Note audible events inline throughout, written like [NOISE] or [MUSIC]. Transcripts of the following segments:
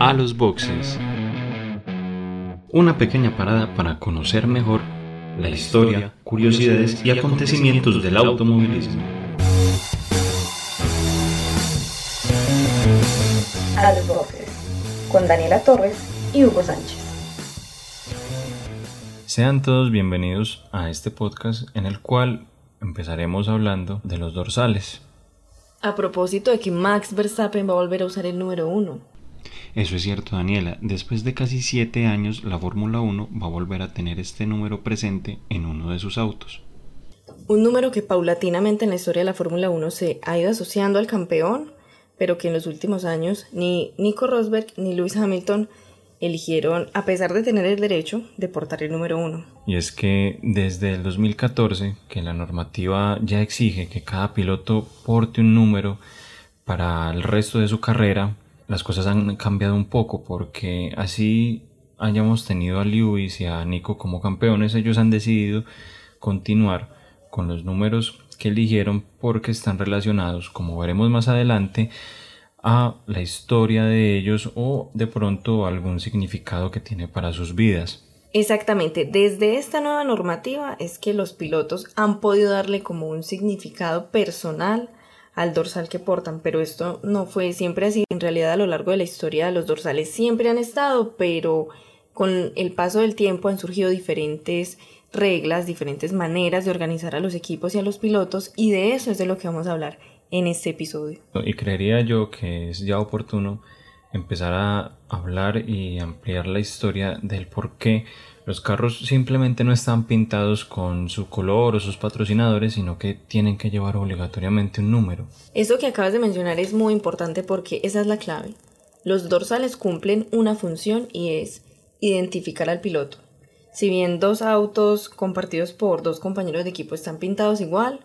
a los boxes. Una pequeña parada para conocer mejor la historia, curiosidades y acontecimientos del automovilismo. A los boxes, con Daniela Torres y Hugo Sánchez. Sean todos bienvenidos a este podcast en el cual empezaremos hablando de los dorsales. A propósito de que Max Verstappen va a volver a usar el número uno. Eso es cierto, Daniela. Después de casi siete años, la Fórmula 1 va a volver a tener este número presente en uno de sus autos. Un número que paulatinamente en la historia de la Fórmula 1 se ha ido asociando al campeón, pero que en los últimos años ni Nico Rosberg ni Lewis Hamilton eligieron, a pesar de tener el derecho, de portar el número uno. Y es que desde el 2014, que la normativa ya exige que cada piloto porte un número para el resto de su carrera, las cosas han cambiado un poco porque así hayamos tenido a Lewis y a Nico como campeones, ellos han decidido continuar con los números que eligieron porque están relacionados, como veremos más adelante, a la historia de ellos o de pronto algún significado que tiene para sus vidas. Exactamente, desde esta nueva normativa es que los pilotos han podido darle como un significado personal al dorsal que portan, pero esto no fue siempre así. En realidad a lo largo de la historia los dorsales siempre han estado, pero con el paso del tiempo han surgido diferentes reglas, diferentes maneras de organizar a los equipos y a los pilotos y de eso es de lo que vamos a hablar en este episodio. Y creería yo que es ya oportuno empezar a hablar y ampliar la historia del por qué los carros simplemente no están pintados con su color o sus patrocinadores, sino que tienen que llevar obligatoriamente un número. Eso que acabas de mencionar es muy importante porque esa es la clave. Los dorsales cumplen una función y es identificar al piloto. Si bien dos autos compartidos por dos compañeros de equipo están pintados igual,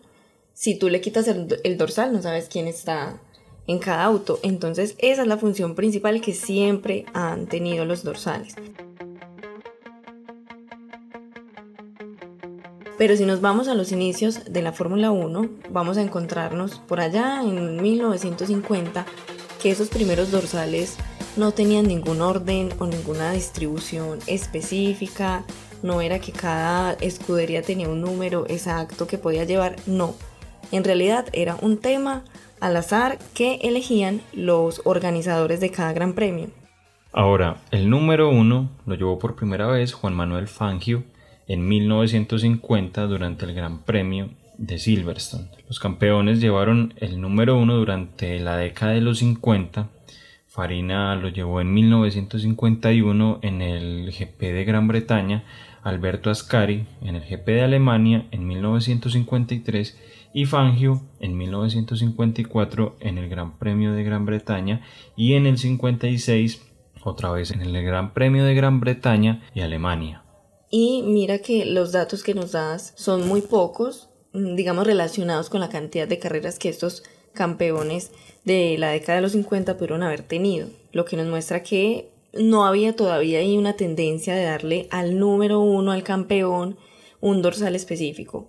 si tú le quitas el, el dorsal no sabes quién está en cada auto. Entonces esa es la función principal que siempre han tenido los dorsales. Pero si nos vamos a los inicios de la Fórmula 1, vamos a encontrarnos por allá en 1950 que esos primeros dorsales no tenían ningún orden o ninguna distribución específica, no era que cada escudería tenía un número exacto que podía llevar, no. En realidad era un tema al azar que elegían los organizadores de cada gran premio. Ahora, el número uno lo llevó por primera vez Juan Manuel Fangio en 1950 durante el Gran Premio de Silverstone. Los campeones llevaron el número uno durante la década de los 50. Farina lo llevó en 1951 en el GP de Gran Bretaña, Alberto Ascari en el GP de Alemania en 1953 y Fangio en 1954 en el Gran Premio de Gran Bretaña y en el 56 otra vez en el Gran Premio de Gran Bretaña y Alemania. Y mira que los datos que nos das son muy pocos, mm, digamos, relacionados con la cantidad de carreras que estos campeones de la década de los 50 pudieron haber tenido, lo que nos muestra que no había todavía ahí una tendencia de darle al número uno, al campeón, un dorsal específico.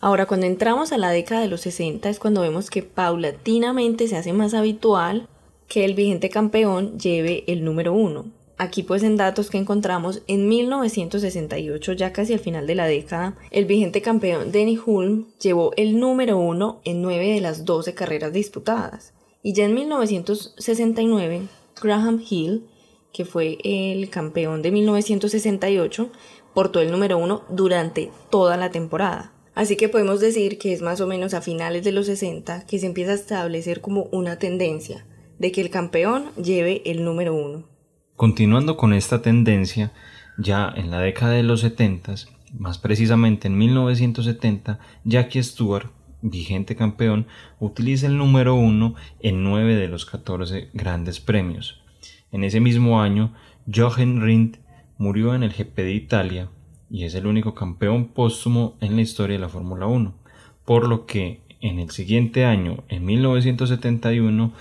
Ahora, cuando entramos a la década de los 60 es cuando vemos que paulatinamente se hace más habitual que el vigente campeón lleve el número uno. Aquí pues en datos que encontramos, en 1968, ya casi al final de la década, el vigente campeón Denny Hulme llevó el número uno en nueve de las 12 carreras disputadas. Y ya en 1969, Graham Hill, que fue el campeón de 1968, portó el número uno durante toda la temporada. Así que podemos decir que es más o menos a finales de los 60 que se empieza a establecer como una tendencia de que el campeón lleve el número uno. Continuando con esta tendencia, ya en la década de los 70, más precisamente en 1970, Jackie Stewart, vigente campeón, utiliza el número 1 en 9 de los 14 grandes premios. En ese mismo año, Jochen Rindt murió en el GP de Italia y es el único campeón póstumo en la historia de la Fórmula 1, por lo que en el siguiente año, en 1971,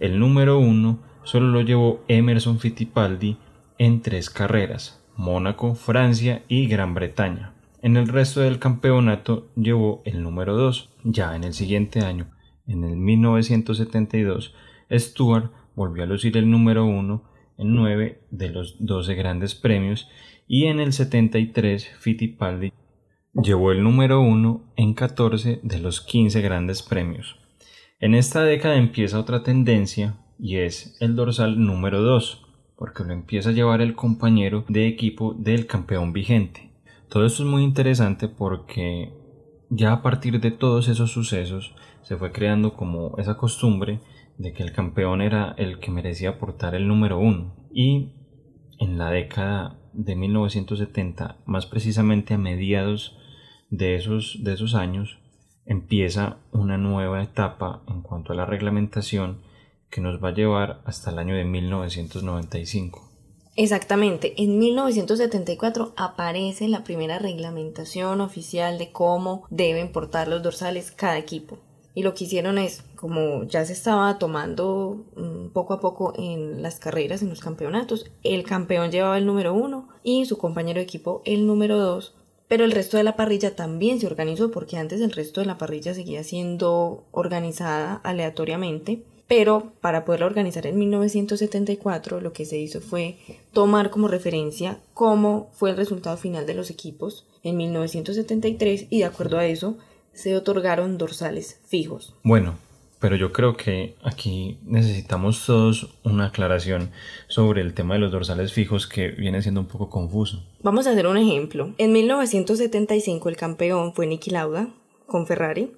el número 1 solo lo llevó Emerson Fittipaldi en tres carreras, Mónaco, Francia y Gran Bretaña. En el resto del campeonato llevó el número 2. Ya en el siguiente año, en el 1972, Stuart volvió a lucir el número 1 en 9 de los 12 grandes premios y en el 73 Fittipaldi llevó el número 1 en 14 de los 15 grandes premios. En esta década empieza otra tendencia y es el dorsal número 2, porque lo empieza a llevar el compañero de equipo del campeón vigente. Todo esto es muy interesante porque ya a partir de todos esos sucesos se fue creando como esa costumbre de que el campeón era el que merecía portar el número 1 y en la década de 1970, más precisamente a mediados de esos, de esos años, empieza una nueva etapa en cuanto a la reglamentación que nos va a llevar hasta el año de 1995. Exactamente, en 1974 aparece la primera reglamentación oficial de cómo deben portar los dorsales cada equipo. Y lo que hicieron es, como ya se estaba tomando mm, poco a poco en las carreras, en los campeonatos, el campeón llevaba el número uno y su compañero de equipo el número dos. Pero el resto de la parrilla también se organizó porque antes el resto de la parrilla seguía siendo organizada aleatoriamente. Pero para poderla organizar en 1974 lo que se hizo fue tomar como referencia cómo fue el resultado final de los equipos en 1973 y de acuerdo a eso se otorgaron dorsales fijos. Bueno, pero yo creo que aquí necesitamos todos una aclaración sobre el tema de los dorsales fijos que viene siendo un poco confuso. Vamos a hacer un ejemplo. En 1975 el campeón fue Niki Lauda con Ferrari.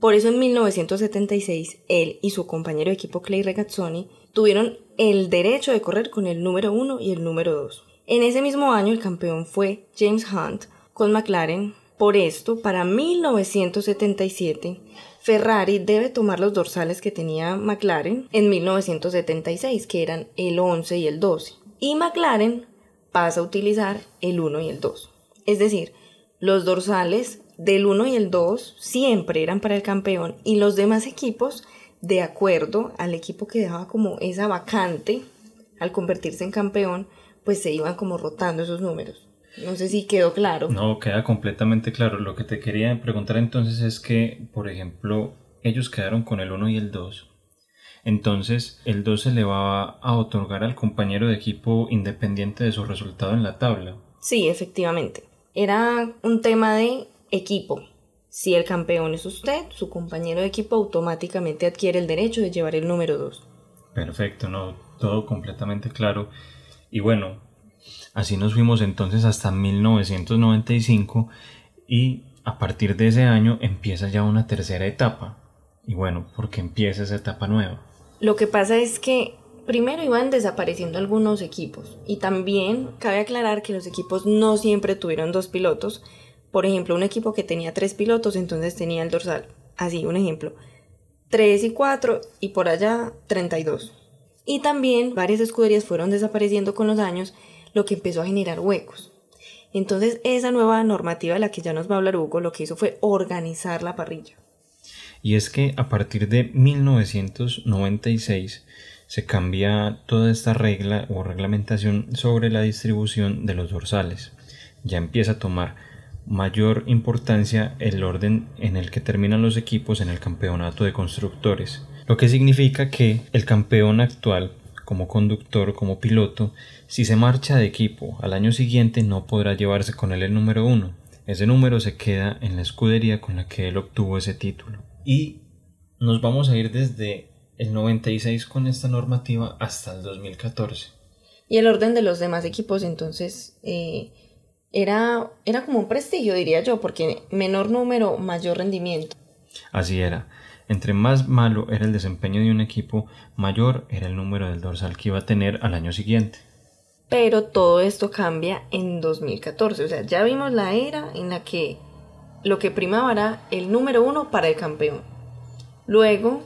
Por eso en 1976 él y su compañero de equipo Clay Regazzoni tuvieron el derecho de correr con el número 1 y el número 2. En ese mismo año el campeón fue James Hunt con McLaren por esto, para 1977, Ferrari debe tomar los dorsales que tenía McLaren en 1976, que eran el 11 y el 12. Y McLaren pasa a utilizar el 1 y el 2. Es decir, los dorsales del 1 y el 2 siempre eran para el campeón y los demás equipos, de acuerdo al equipo que dejaba como esa vacante al convertirse en campeón, pues se iban como rotando esos números. No sé si quedó claro. No, queda completamente claro. Lo que te quería preguntar entonces es que, por ejemplo, ellos quedaron con el 1 y el 2. Entonces, el 2 se le va a otorgar al compañero de equipo independiente de su resultado en la tabla. Sí, efectivamente. Era un tema de equipo. Si el campeón es usted, su compañero de equipo automáticamente adquiere el derecho de llevar el número 2. Perfecto, no, todo completamente claro. Y bueno, Así nos fuimos entonces hasta 1995 y a partir de ese año empieza ya una tercera etapa. Y bueno, ¿por qué empieza esa etapa nueva? Lo que pasa es que primero iban desapareciendo algunos equipos y también cabe aclarar que los equipos no siempre tuvieron dos pilotos. Por ejemplo, un equipo que tenía tres pilotos entonces tenía el dorsal. Así, un ejemplo. 3 y 4 y por allá 32. Y también varias escuderías fueron desapareciendo con los años lo que empezó a generar huecos. Entonces esa nueva normativa de la que ya nos va a hablar Hugo lo que hizo fue organizar la parrilla. Y es que a partir de 1996 se cambia toda esta regla o reglamentación sobre la distribución de los dorsales. Ya empieza a tomar mayor importancia el orden en el que terminan los equipos en el campeonato de constructores, lo que significa que el campeón actual como conductor, como piloto, si se marcha de equipo al año siguiente no podrá llevarse con él el número uno. Ese número se queda en la escudería con la que él obtuvo ese título. Y nos vamos a ir desde el 96 con esta normativa hasta el 2014. Y el orden de los demás equipos entonces eh, era, era como un prestigio, diría yo, porque menor número, mayor rendimiento. Así era. Entre más malo era el desempeño de un equipo, mayor era el número del dorsal que iba a tener al año siguiente. Pero todo esto cambia en 2014, o sea, ya vimos la era en la que lo que primaba era el número uno para el campeón. Luego,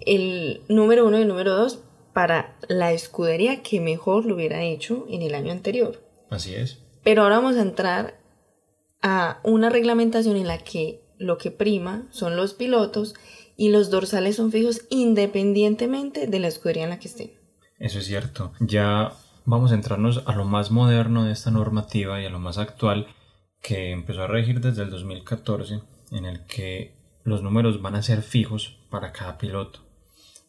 el número uno y el número dos para la escudería que mejor lo hubiera hecho en el año anterior. Así es. Pero ahora vamos a entrar a una reglamentación en la que lo que prima son los pilotos y los dorsales son fijos independientemente de la escudería en la que estén. Eso es cierto. Ya vamos a entrarnos a lo más moderno de esta normativa y a lo más actual que empezó a regir desde el 2014 en el que los números van a ser fijos para cada piloto.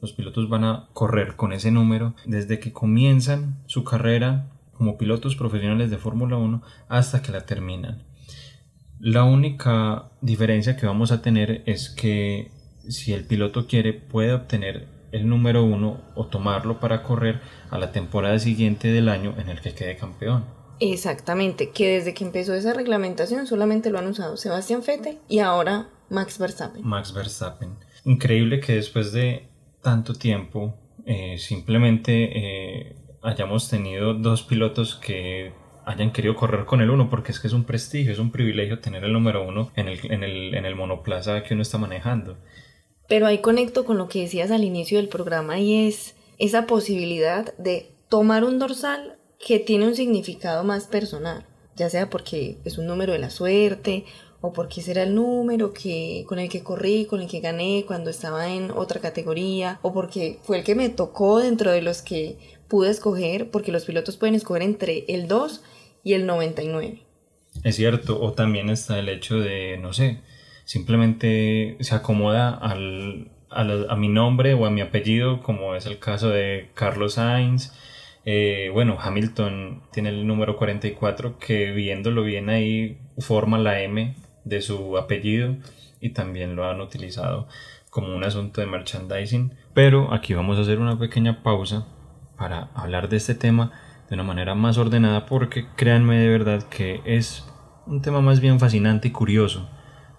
Los pilotos van a correr con ese número desde que comienzan su carrera como pilotos profesionales de Fórmula 1 hasta que la terminan. La única diferencia que vamos a tener es que si el piloto quiere puede obtener el número 1 o tomarlo para correr a la temporada siguiente del año en el que quede campeón. Exactamente, que desde que empezó esa reglamentación solamente lo han usado Sebastián Fete y ahora Max Verstappen. Max Verstappen. Increíble que después de tanto tiempo eh, simplemente eh, hayamos tenido dos pilotos que hayan querido correr con el uno, porque es que es un prestigio, es un privilegio tener el número uno en el, en el, en el monoplaza que uno está manejando. Pero ahí conecto con lo que decías al inicio del programa y es esa posibilidad de tomar un dorsal que tiene un significado más personal, ya sea porque es un número de la suerte o porque será el número que con el que corrí, con el que gané cuando estaba en otra categoría o porque fue el que me tocó dentro de los que pude escoger, porque los pilotos pueden escoger entre el 2 y el 99. Es cierto, o también está el hecho de, no sé, simplemente se acomoda al, a, mi nombre o a mi apellido, como es el caso de Carlos Sainz. Eh, bueno, Hamilton tiene el número 44 que viéndolo bien ahí forma la M de su apellido y también lo han utilizado como un asunto de merchandising. Pero aquí vamos a hacer una pequeña pausa para hablar de este tema de una manera más ordenada porque créanme de verdad que es un tema más bien fascinante y curioso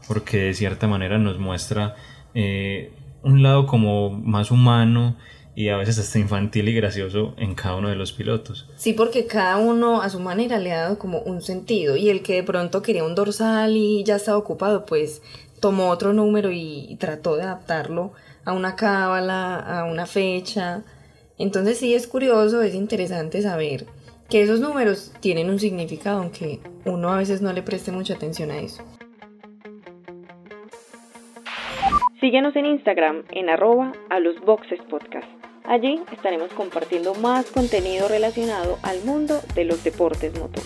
porque de cierta manera nos muestra eh, un lado como más humano y a veces hasta infantil y gracioso en cada uno de los pilotos. Sí, porque cada uno a su manera le ha dado como un sentido y el que de pronto quería un dorsal y ya estaba ocupado, pues tomó otro número y trató de adaptarlo a una cábala, a una fecha, entonces sí es curioso, es interesante saber que esos números tienen un significado, aunque uno a veces no le preste mucha atención a eso. Síguenos en Instagram en arroba a los boxes podcast. Allí estaremos compartiendo más contenido relacionado al mundo de los deportes motor.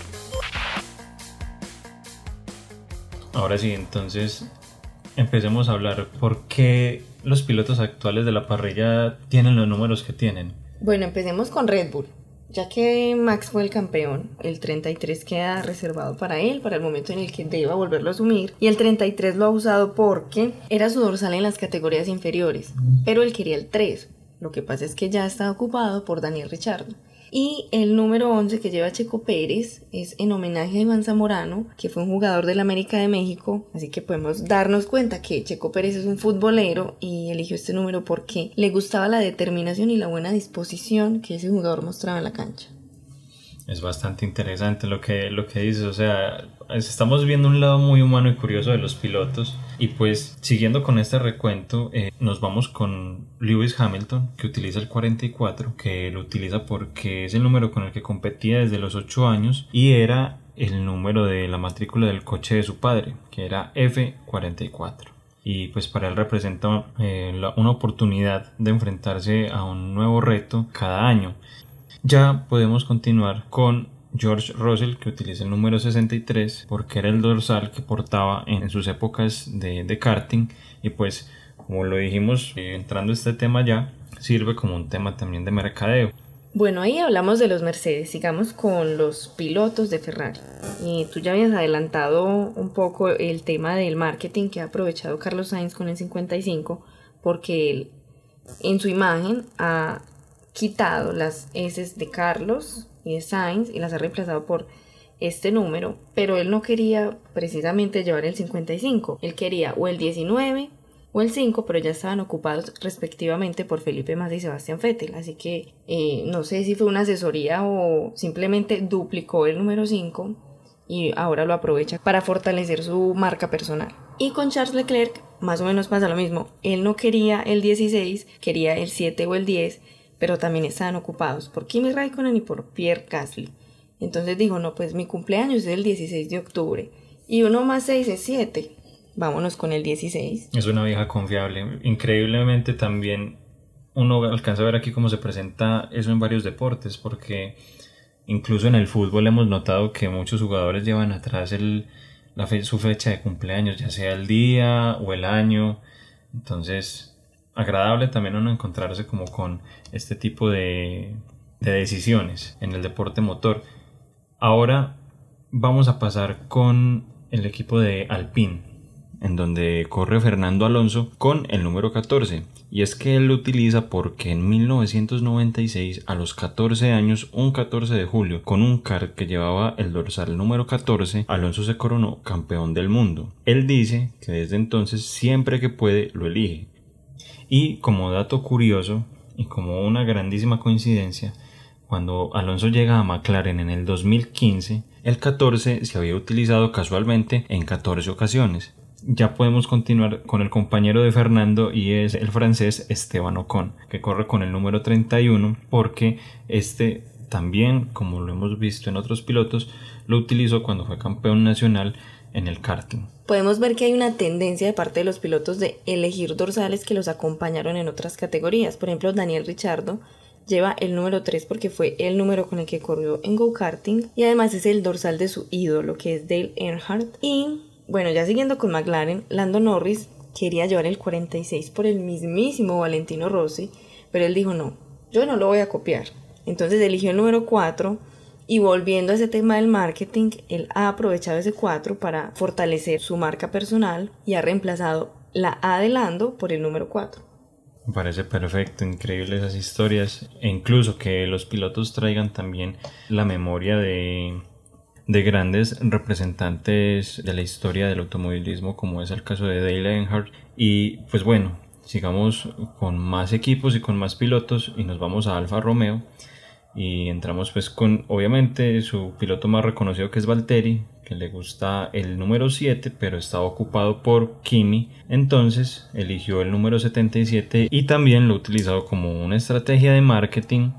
Ahora sí, entonces empecemos a hablar por qué los pilotos actuales de la parrilla tienen los números que tienen. Bueno, empecemos con Red Bull. Ya que Max fue el campeón, el 33 queda reservado para él, para el momento en el que deba volverlo a asumir. Y el 33 lo ha usado porque era su dorsal en las categorías inferiores, pero él quería el 3. Lo que pasa es que ya está ocupado por Daniel Richardo. Y el número 11 que lleva Checo Pérez es en homenaje a Iván Zamorano, que fue un jugador del América de México. Así que podemos darnos cuenta que Checo Pérez es un futbolero y eligió este número porque le gustaba la determinación y la buena disposición que ese jugador mostraba en la cancha. Es bastante interesante lo que, lo que dices, o sea, estamos viendo un lado muy humano y curioso de los pilotos y pues siguiendo con este recuento eh, nos vamos con Lewis Hamilton que utiliza el 44 que lo utiliza porque es el número con el que competía desde los 8 años y era el número de la matrícula del coche de su padre que era F44 y pues para él representa eh, una oportunidad de enfrentarse a un nuevo reto cada año. Ya podemos continuar con George Russell, que utiliza el número 63 porque era el dorsal que portaba en sus épocas de, karting y pues como lo dijimos eh, entrando a este tema ya sirve como un tema también de mercadeo. Bueno, ahí hablamos de los Mercedes, sigamos con los pilotos de Ferrari. Y tú ya habías adelantado un poco el tema del marketing que ha aprovechado Carlos Sainz con el 55, porque él en su imagen ha quitado las S de Carlos y de Sainz y las ha reemplazado por este número, pero él no quería precisamente llevar el 55, él quería o el 19 o el 5, pero ya estaban ocupados respectivamente por Felipe Massa y Sebastián Vettel, así que eh, no sé si fue una asesoría o simplemente duplicó el número 5 y ahora lo aprovecha para fortalecer su marca personal. Y con Charles Leclerc más o menos pasa lo mismo, él no quería el 16, quería el 7 o el 10, pero también estaban ocupados por Kimi Raikkonen y por Pierre Gasly. Entonces dijo, no, pues mi cumpleaños es el 16 de octubre y uno más 6 es 7. Vámonos con el 16. Es una vieja confiable. Increíblemente también uno alcanza a ver aquí cómo se presenta eso en varios deportes, porque incluso en el fútbol hemos notado que muchos jugadores llevan atrás el, la su fecha de cumpleaños, ya sea el día o el año. Entonces, agradable también uno encontrarse como con este tipo de, de decisiones en el deporte motor. Ahora vamos a pasar con el equipo de Alpine, en donde corre Fernando Alonso con el número 14. Y es que él lo utiliza porque en 1996, a los 14 años, un 14 de julio, con un kart que llevaba el dorsal número 14, Alonso se coronó campeón del mundo. Él dice que desde entonces siempre que puede lo elige. Y como dato curioso y como una grandísima coincidencia, cuando Alonso llega a McLaren en el 2015, el 14 se había utilizado casualmente en 14 ocasiones. Ya podemos continuar con el compañero de Fernando y es el francés Esteban Ocon, que corre con el número 31 porque este también, como lo hemos visto en otros pilotos, lo utilizó cuando fue campeón nacional en el karting. Podemos ver que hay una tendencia de parte de los pilotos de elegir dorsales que los acompañaron en otras categorías. Por ejemplo, Daniel Richardo lleva el número 3 porque fue el número con el que corrió en go-karting y además es el dorsal de su ídolo que es Dale Earnhardt. Y bueno, ya siguiendo con McLaren, Lando Norris quería llevar el 46 por el mismísimo Valentino Rossi, pero él dijo no, yo no lo voy a copiar. Entonces eligió el número 4 y volviendo a ese tema del marketing, él ha aprovechado ese 4 para fortalecer su marca personal y ha reemplazado la A de Lando por el número 4. Me parece perfecto, increíble esas historias. E incluso que los pilotos traigan también la memoria de, de grandes representantes de la historia del automovilismo como es el caso de Dale Earnhardt. Y pues bueno, sigamos con más equipos y con más pilotos y nos vamos a Alfa Romeo y entramos pues con obviamente su piloto más reconocido que es Valtteri que le gusta el número 7 pero estaba ocupado por Kimi. Entonces eligió el número 77 y también lo ha utilizado como una estrategia de marketing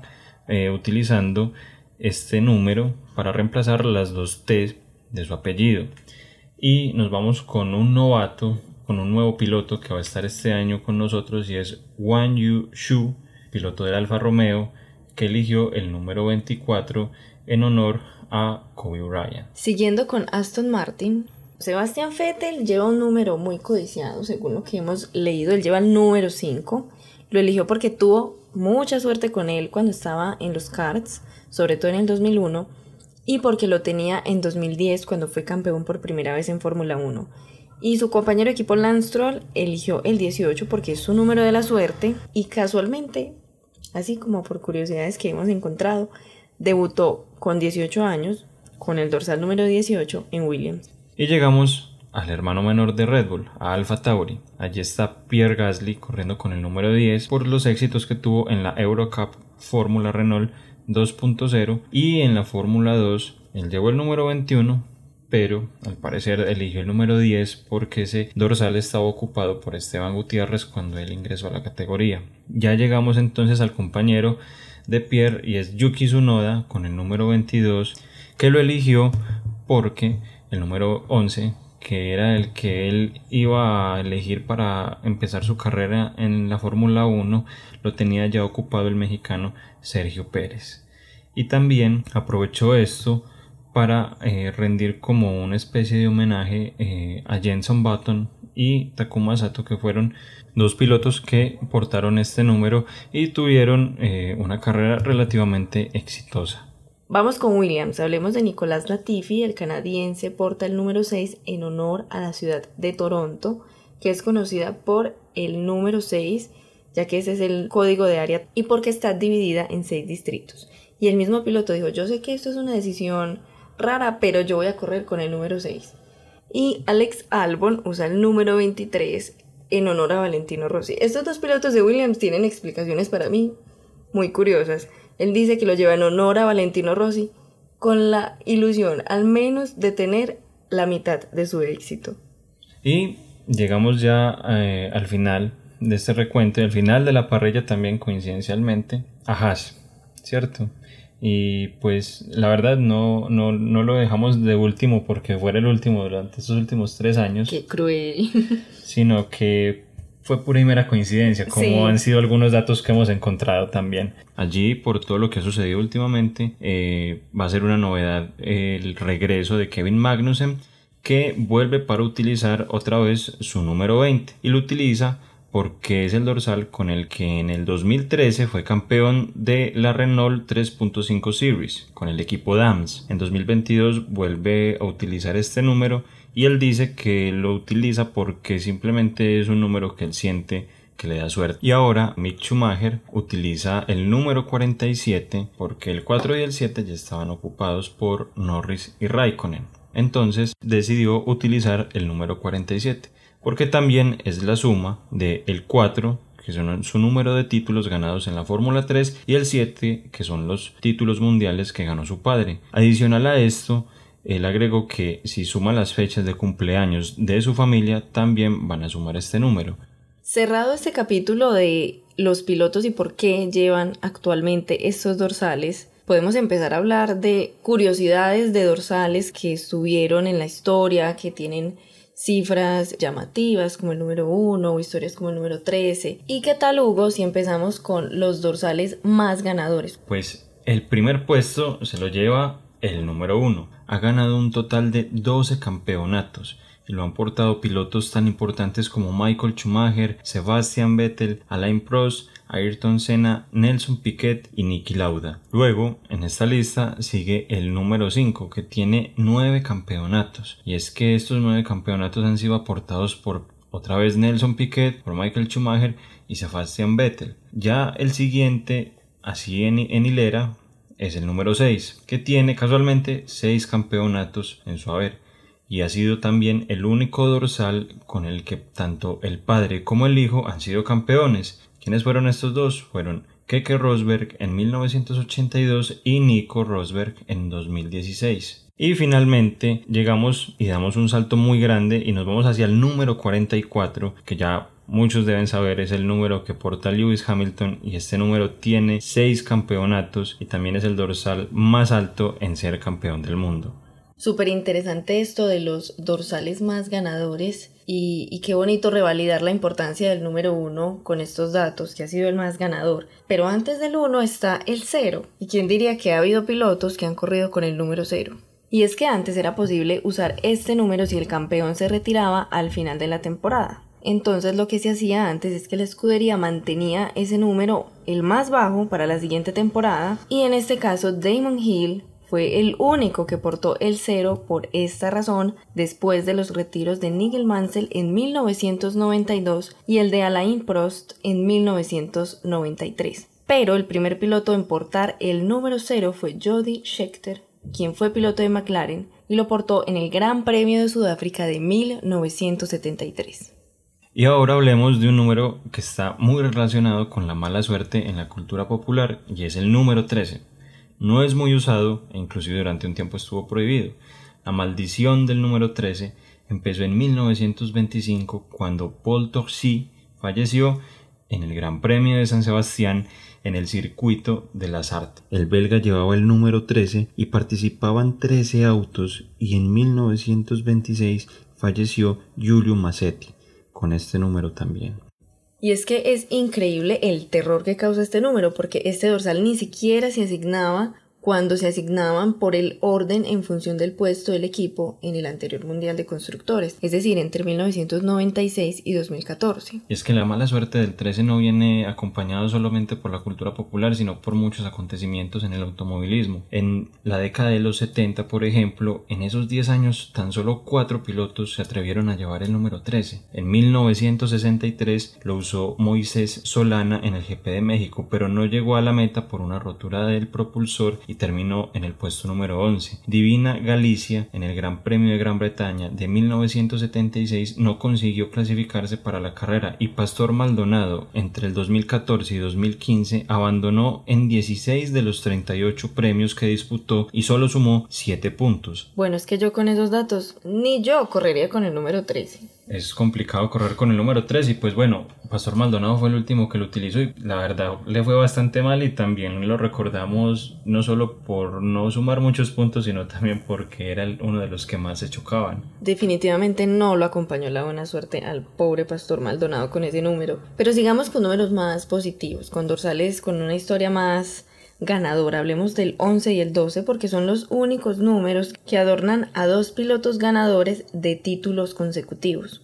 eh, utilizando este número para reemplazar las dos T de su apellido. Y nos vamos con un novato con un nuevo piloto que va a estar este año con nosotros y es Wang Yu Shu piloto del Alfa Romeo que eligió el número 24 en honor a Kobe Bryant. Siguiendo con Aston Martin, Sebastian Vettel lleva un número muy codiciado, según lo que hemos leído, él lleva el número 5. Lo eligió porque tuvo mucha suerte con él cuando estaba en los karts, sobre todo en el 2001, y porque lo tenía en 2010 cuando fue campeón por primera vez en Fórmula 1. Y su compañero de equipo Lance eligió el 18 porque es su número de la suerte y casualmente así como por curiosidades que hemos encontrado, debutó con 18 años con el dorsal número 18 en Williams. Y llegamos al hermano menor de Red Bull, a Alfa Tauri. Allí está Pierre Gasly corriendo con el número 10 por los éxitos que tuvo en la Eurocup Fórmula Renault 2.0 y en la Fórmula 2 él llevó el número 21 pero al parecer eligió el número 10 porque ese dorsal estaba ocupado por Esteban Gutiérrez cuando él ingresó a la categoría. Ya llegamos entonces al compañero de Pierre y es Yuki Tsunoda con el número 22 que lo eligió porque el número 11 que era el que él iba a elegir para empezar su carrera en la Fórmula 1 lo tenía ya ocupado el mexicano Sergio Pérez y también aprovechó esto para eh, rendir como una especie de homenaje eh, a Jenson Button y Takuma Sato que fueron dos pilotos que portaron este número y tuvieron eh, una carrera relativamente exitosa. Vamos con Williams, hablemos de Nicolás Latifi, el canadiense porta el número 6 en honor a la ciudad de Toronto, que es conocida por el número 6, ya que ese es el código de área y porque está dividida en 6 distritos. Y el mismo piloto dijo, yo sé que esto es una decisión rara, pero yo voy a correr con el número 6. Y Alex Albon usa el número 23 en honor a Valentino Rossi. Estos dos pilotos de Williams tienen explicaciones para mí muy curiosas. Él dice que lo lleva en honor a Valentino Rossi con la ilusión al menos de tener la mitad de su éxito. Y llegamos ya eh, al final de este recuento al final de la parrilla también coincidencialmente a Haas, ¿cierto? Y pues la verdad no, no, no lo dejamos de último porque fuera el último durante estos últimos tres años. Qué cruel. [LAUGHS] Sino que fue pura y mera coincidencia, como han sido algunos datos que hemos encontrado también. Allí, por todo lo que ha sucedido últimamente, eh, va a ser una novedad el regreso de Kevin Magnussen, que vuelve para utilizar otra vez su número 20 y lo utiliza porque es el dorsal con el que en el 2013 fue campeón de la Renault 3.5 Series con el equipo DAMS. En 2022 vuelve a utilizar este número y él dice que lo utiliza porque simplemente es un número que él siente que le da suerte. Y ahora Mick Schumacher utiliza el número 47 porque el 4 y el 7 ya estaban ocupados por Norris y Raikkonen. Entonces decidió utilizar el número 47 porque también es la suma de el 4 que son su número de títulos ganados en la Fórmula 3 y el 7 que son los títulos mundiales que ganó su padre. Adicional a esto, él agregó que si suma las fechas de cumpleaños de su familia también van a sumar este número. Cerrado este capítulo de los pilotos y por qué llevan actualmente estos dorsales, podemos empezar a hablar de curiosidades de dorsales que estuvieron en la historia, que tienen cifras llamativas como el número 1 o historias como el número 13. ¿Y qué tal Hugo si empezamos con los dorsales más ganadores? Pues el primer puesto se lo lleva el número 1. Ha ganado un total de 12 campeonatos y lo han portado pilotos tan importantes como Michael Schumacher, Sebastian Vettel, Alain Prost, Ayrton Senna, Nelson Piquet y Niki Lauda. Luego, en esta lista sigue el número 5, que tiene 9 campeonatos. Y es que estos 9 campeonatos han sido aportados por otra vez Nelson Piquet, por Michael Schumacher y Sebastian Vettel. Ya el siguiente, así en, en hilera, es el número 6, que tiene casualmente 6 campeonatos en su haber y ha sido también el único dorsal con el que tanto el padre como el hijo han sido campeones. ¿Quiénes fueron estos dos? Fueron Keke Rosberg en 1982 y Nico Rosberg en 2016. Y finalmente llegamos y damos un salto muy grande y nos vamos hacia el número 44, que ya muchos deben saber es el número que porta Lewis Hamilton y este número tiene 6 campeonatos y también es el dorsal más alto en ser campeón del mundo. Súper interesante esto de los dorsales más ganadores y, qué bonito revalidar la importancia del número uno con estos datos, que ha sido el más ganador. Pero antes del uno está el cero. ¿Y quién diría que ha habido pilotos que han corrido con el número cero? Y es que antes era posible usar este número si el campeón se retiraba al final de la temporada. Entonces lo que se hacía antes es que la escudería mantenía ese número el más bajo para la siguiente temporada y en este caso Damon Hill fue el único que portó el cero por esta razón después de los retiros de Nigel Mansell en 1992 y el de Alain Prost en 1993. Pero el primer piloto en portar el número cero fue Jody Scheckter, quien fue piloto de McLaren y lo portó en el Gran Premio de Sudáfrica de 1973. Y ahora hablemos de un número que está muy relacionado con la mala suerte en la cultura popular y es el número 13 no es muy usado e inclusive durante un tiempo estuvo prohibido. La maldición del número 13 empezó en 1925 cuando Paul Torcy falleció en el Gran Premio de San Sebastián en el circuito de las artes. El belga llevaba el número 13 y participaban 13 autos y en 1926 falleció Giulio Massetti con este número también. Y es que es increíble el terror que causa este número, porque este dorsal ni siquiera se asignaba cuando se asignaban por el orden en función del puesto del equipo en el anterior Mundial de Constructores, es decir, entre 1996 y 2014. Es que la mala suerte del 13 no viene acompañado solamente por la cultura popular, sino por muchos acontecimientos en el automovilismo. En la década de los 70, por ejemplo, en esos 10 años tan solo 4 pilotos se atrevieron a llevar el número 13. En 1963 lo usó Moisés Solana en el GP de México, pero no llegó a la meta por una rotura del propulsor y terminó en el puesto número 11. Divina Galicia, en el Gran Premio de Gran Bretaña de 1976, no consiguió clasificarse para la carrera y Pastor Maldonado, entre el 2014 y 2015, abandonó en 16 de los 38 premios que disputó y solo sumó 7 puntos. Bueno, es que yo con esos datos, ni yo correría con el número 13 es complicado correr con el número 3 y pues bueno, Pastor Maldonado fue el último que lo utilizó y la verdad le fue bastante mal y también lo recordamos no solo por no sumar muchos puntos sino también porque era uno de los que más se chocaban. Definitivamente no lo acompañó la buena suerte al pobre Pastor Maldonado con ese número, pero sigamos con números más positivos, con dorsales con una historia más ganador. Hablemos del 11 y el 12 porque son los únicos números que adornan a dos pilotos ganadores de títulos consecutivos.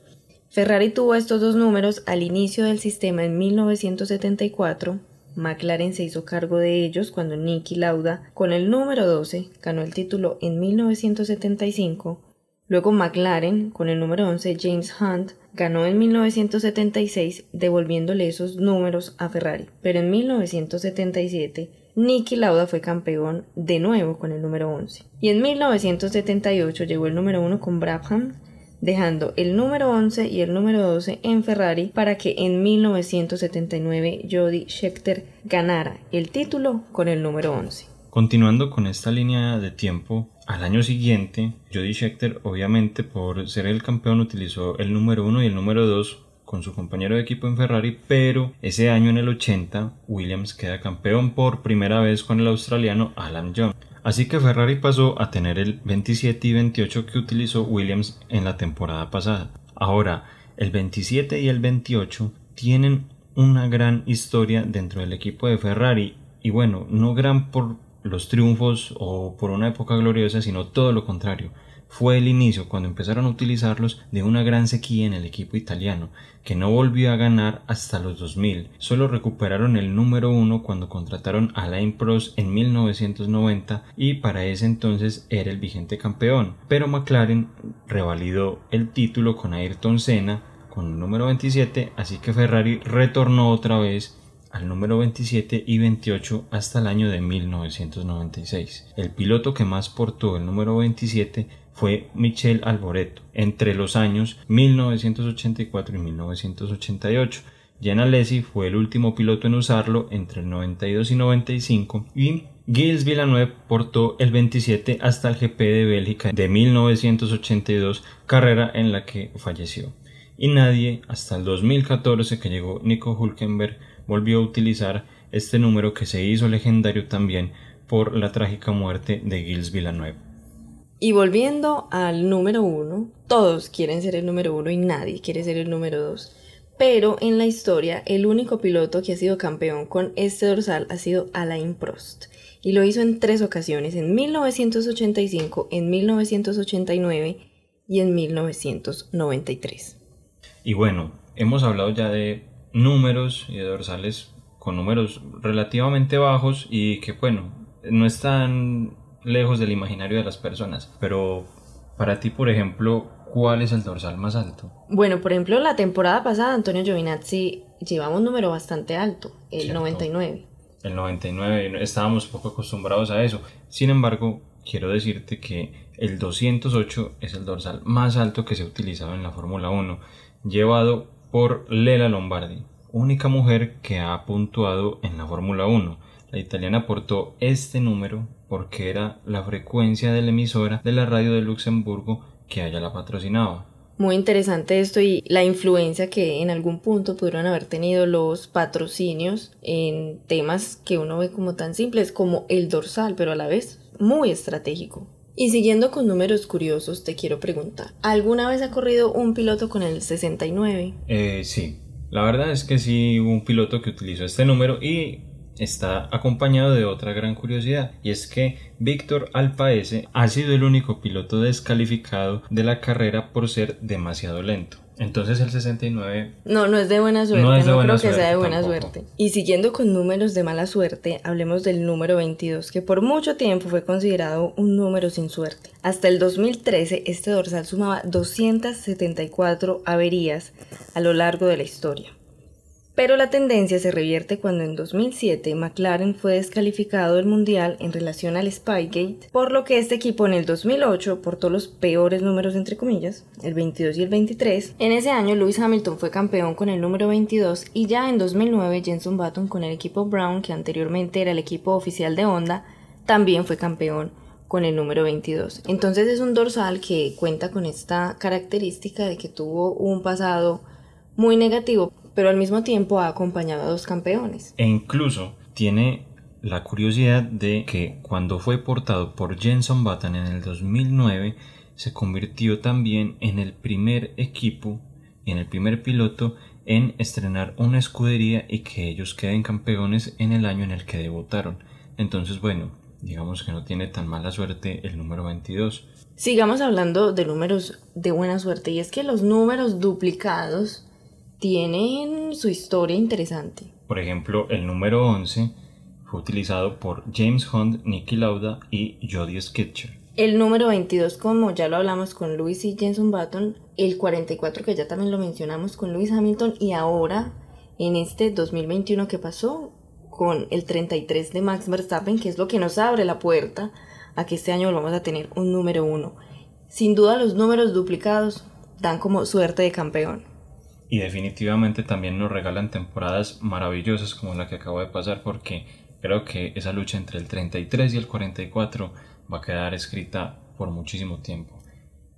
Ferrari tuvo estos dos números al inicio del sistema en 1974. McLaren se hizo cargo de ellos cuando Nicky Lauda, con el número 12, ganó el título en 1975. Luego McLaren, con el número 11, James Hunt, ganó en 1976 devolviéndole esos números a Ferrari. Pero en 1977 Nicky Lauda fue campeón de nuevo con el número 11. Y en 1978 llegó el número 1 con Brabham, dejando el número 11 y el número 12 en Ferrari para que en 1979 Jody Scheckter ganara el título con el número 11. Continuando con esta línea de tiempo, al año siguiente, Jody Scheckter, obviamente por ser el campeón, utilizó el número 1 y el número 2 con su compañero de equipo en Ferrari, pero ese año en el 80 Williams queda campeón por primera vez con el australiano Alan Jones. Así que Ferrari pasó a tener el 27 y 28 que utilizó Williams en la temporada pasada. Ahora, el 27 y el 28 tienen una gran historia dentro del equipo de Ferrari y bueno, no gran por los triunfos o por una época gloriosa, sino todo lo contrario fue el inicio, cuando empezaron a utilizarlos, de una gran sequía en el equipo italiano, que no volvió a ganar hasta los 2000. Solo recuperaron el número uno cuando contrataron a Alain Prost en 1990 y para ese entonces era el vigente campeón. Pero McLaren revalidó el título con Ayrton Senna con el número 27, así que Ferrari retornó otra vez al número 27 y 28 hasta el año de 1996. El piloto que más portó el número 27 fue Michel Alboreto entre los años 1984 y 1988. Jan Alesi fue el último piloto en usarlo entre el 92 y 95 y Gilles Villeneuve portó el 27 hasta el GP de Bélgica de 1982, carrera en la que falleció. Y nadie hasta el 2014 que llegó Nico Hulkenberg volvió a utilizar este número que se hizo legendario también por la trágica muerte de Gilles Villeneuve. Y volviendo al número uno, todos quieren ser el número uno y nadie quiere ser el número dos. Pero en la historia, el único piloto que ha sido campeón con este dorsal ha sido Alain Prost. Y lo hizo en tres ocasiones, en 1985, en 1989 y en 1993. Y bueno, hemos hablado ya de números y de dorsales con números relativamente bajos y que bueno, no están lejos del imaginario de las personas. Pero para ti, por ejemplo, ¿cuál es el dorsal más alto? Bueno, por ejemplo, la temporada pasada Antonio Giovinazzi llevaba un número bastante alto, el 99. El 99, estábamos poco acostumbrados a eso. Sin embargo, quiero decirte que el 208 es el dorsal más alto que se ha utilizado en la Fórmula 1, llevado por Lela Lombardi, única mujer que ha puntuado en la Fórmula 1. La italiana aportó este número porque era la frecuencia de la emisora de la radio de Luxemburgo que ella la patrocinaba. Muy interesante esto y la influencia que en algún punto pudieron haber tenido los patrocinios en temas que uno ve como tan simples como el dorsal, pero a la vez muy estratégico. Y siguiendo con números curiosos, te quiero preguntar, ¿alguna vez ha corrido un piloto con el 69? Eh, sí, la verdad es que sí hubo un piloto que utilizó este número y está acompañado de otra gran curiosidad y es que Víctor Alpaese ha sido el único piloto descalificado de la carrera por ser demasiado lento. Entonces el 69... No, no es de buena suerte, no, creo que sea de buena suerte. Y siguiendo con números de mala suerte, hablemos del número 22, que por mucho tiempo fue considerado un número sin suerte. Hasta el 2013 este dorsal sumaba 274 averías a lo largo de la historia. Pero la tendencia se revierte cuando en 2007 McLaren fue descalificado del Mundial en relación al Spygate, por lo que este equipo en el 2008 portó los peores números entre comillas, el 22 y el 23. En ese año Lewis Hamilton fue campeón con el número 22 y ya en 2009 Jenson Button con el equipo Brown, que anteriormente era el equipo oficial de Honda, también fue campeón con el número 22. Entonces es un dorsal que cuenta con esta característica de que tuvo un pasado muy negativo pero al mismo tiempo ha acompañado a dos campeones. E incluso tiene la curiosidad de que cuando fue portado por Jenson Button en el 2009 se convirtió también en el primer equipo y en el primer piloto en estrenar una escudería y que ellos queden campeones en el año en el que debutaron. Entonces, bueno, digamos que no tiene tan mala suerte el número 22. Sigamos hablando de números de buena suerte y es que los números duplicados tienen su historia interesante. Por ejemplo, el número 11 fue utilizado por James Hunt, Nicky Lauda y Jody Skitcher. El número 22, como ya lo hablamos con Lewis y Jenson Button, el 44 que ya también lo mencionamos con Lewis Hamilton y ahora en este 2021 que pasó con el 33 de Max Verstappen, que es lo que nos abre la puerta a que este año vamos a tener un número 1. Sin duda los números duplicados dan como suerte de campeón. Y definitivamente también nos regalan temporadas maravillosas como la que acabo de pasar porque creo que esa lucha entre el 33 y el 44 va a quedar escrita por muchísimo tiempo.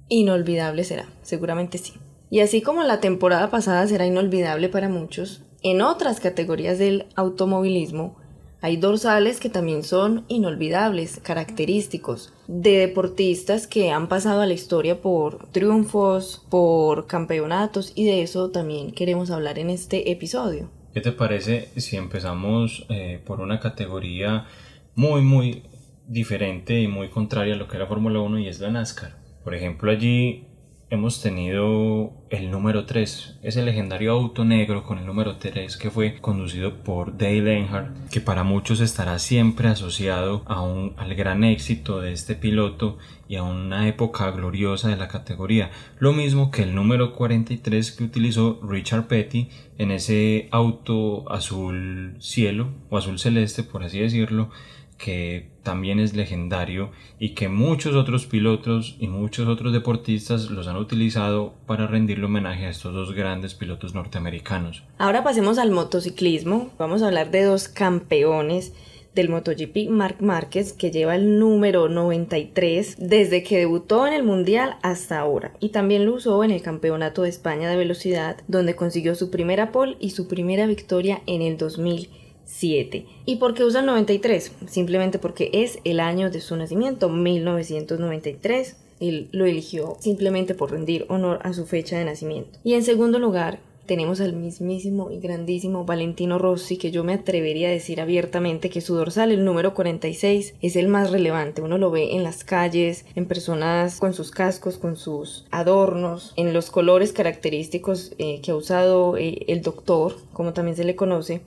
Inolvidable será, seguramente sí. Y así como la temporada pasada será inolvidable para muchos, en otras categorías del automovilismo hay dorsales que también son inolvidables, característicos, de deportistas que han pasado a la historia por triunfos, por campeonatos y de eso también queremos hablar en este episodio. ¿Qué te parece si empezamos eh, por una categoría muy muy diferente y muy contraria a lo que era Fórmula 1 y es la NASCAR? Por ejemplo, allí hemos tenido el número 3, ese legendario auto negro con el número 3 que fue conducido por Dale Earnhardt, que para muchos estará siempre asociado a un, al gran éxito de este piloto y a una época gloriosa de la categoría. Lo mismo que el número 43 que utilizó Richard Petty en ese auto azul cielo o azul celeste, por así decirlo, que también es legendario y que muchos otros pilotos y muchos otros deportistas los han utilizado para rendirle homenaje a estos dos grandes pilotos norteamericanos. Ahora pasemos al motociclismo. Vamos a hablar de dos campeones del MotoGP, Marc Márquez, que lleva el número 93 desde que debutó en el Mundial hasta ahora. Y también lo usó en el Campeonato de España de Velocidad, donde consiguió su primera pole y su primera victoria en el 2000 7. ¿Y por qué usa el 93? Simplemente porque es el año de su nacimiento, 1993. Él lo eligió simplemente por rendir honor a su fecha de nacimiento. Y en segundo lugar, tenemos al mismísimo y grandísimo Valentino Rossi, que yo me atrevería a decir abiertamente que su dorsal, el número 46, es el más relevante. Uno lo ve en las calles, en personas con sus cascos, con sus adornos, en los colores característicos eh, que ha usado eh, el doctor, como también se le conoce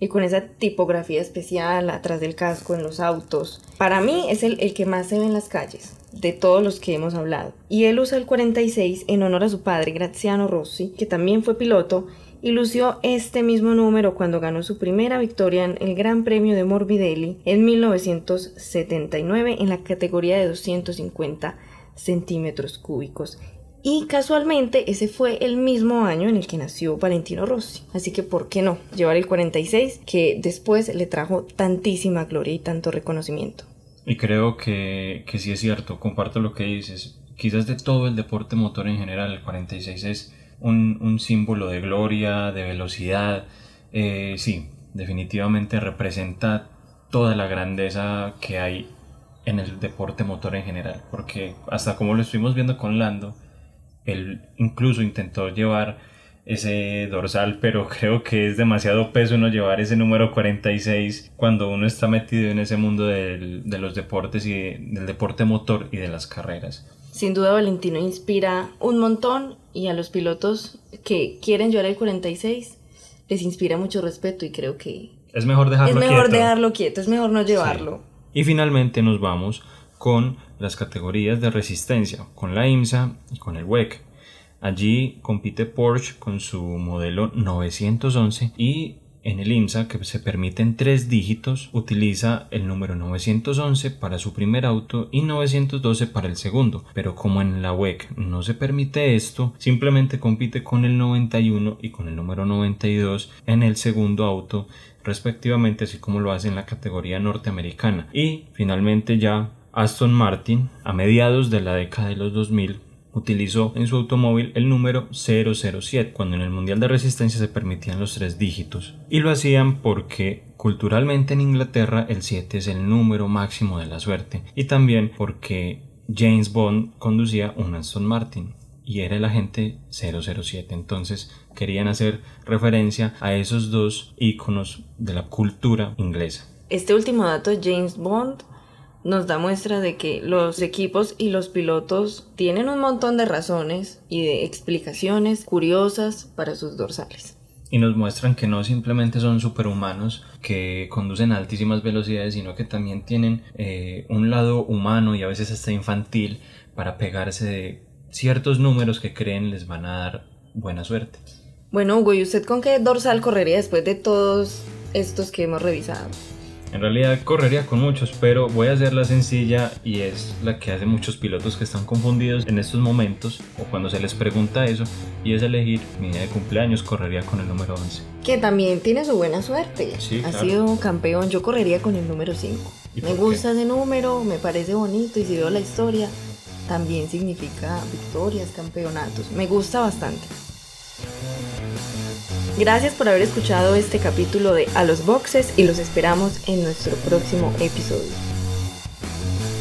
y con esa tipografía especial atrás del casco en los autos. Para mí es el, el, que más se ve en las calles, de todos los que hemos hablado. Y él usa el 46 en honor a su padre Graziano Rossi, que también fue piloto, y lució este mismo número cuando ganó su primera victoria en el Gran Premio de Morbidelli en 1979 en la categoría de 250 centímetros cúbicos. Y casualmente ese fue el mismo año en el que nació Valentino Rossi. Así que, ¿por qué no llevar el 46 que después le trajo tantísima gloria y tanto reconocimiento? Y creo que, que sí es cierto, comparto lo que dices. Quizás de todo el deporte motor en general, el 46 es un, un símbolo de gloria, de velocidad. Eh, sí, definitivamente representa toda la grandeza que hay en el deporte motor en general. Porque hasta como lo estuvimos viendo con Lando, él incluso intentó llevar ese dorsal, pero [LAUGHS] creo que es demasiado peso uno llevar ese número 46 cuando uno está metido en ese mundo de los deportes y del deporte motor y de las carreras. Sin duda Valentino inspira un montón y a los pilotos que quieren llevar el 46 les inspira mucho respeto y creo que es mejor dejarlo es mejor dejarlo quieto, es mejor no llevarlo. Y finalmente nos vamos con las categorías de resistencia, con la IMSA y con el WEC. Allí compite Porsche con su modelo 911 y en el IMSA, que se permiten tres dígitos, utiliza el número 911 para su primer auto y 912 para el segundo. Pero como en la WEC no se permite esto, simplemente compite con el 91 y con el número 92 en el segundo auto respectivamente, así como lo hace en la categoría norteamericana. Y finalmente ya Aston Martin, a mediados de la década de los 2000, utilizó en su automóvil el número 007, cuando en el Mundial de Resistencia se permitían los tres dígitos. Y lo hacían porque culturalmente en Inglaterra el 7 es el número máximo de la suerte, y también porque James Bond conducía un Aston Martin y era el agente 007. Entonces querían hacer referencia a esos dos iconos de la cultura inglesa. Este último dato, James Bond nos da muestra de que los equipos y los pilotos tienen un montón de razones y de explicaciones curiosas para sus dorsales. Y nos muestran que no simplemente son superhumanos que conducen a altísimas velocidades, sino que también tienen eh, un lado humano y a veces hasta infantil para pegarse de ciertos números que creen les van a dar buena suerte. Bueno, Hugo, ¿y usted con qué dorsal correría después de todos estos que hemos revisado? En realidad correría con muchos, pero voy a hacer la sencilla y es la que hace muchos pilotos que están confundidos en estos momentos o cuando se les pregunta eso y es elegir mi día de cumpleaños correría con el número 11. Que también tiene su buena suerte. Sí, ha claro. sido campeón, yo correría con el número 5. ¿Y Me gusta ese número, me parece bonito y si veo la historia, también significa victorias, campeonatos. Me gusta bastante. Gracias por haber escuchado este capítulo de A los Boxes y los esperamos en nuestro próximo episodio.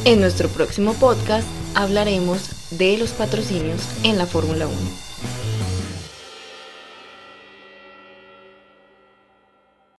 En nuestro próximo podcast hablaremos de los patrocinios en la Fórmula 1.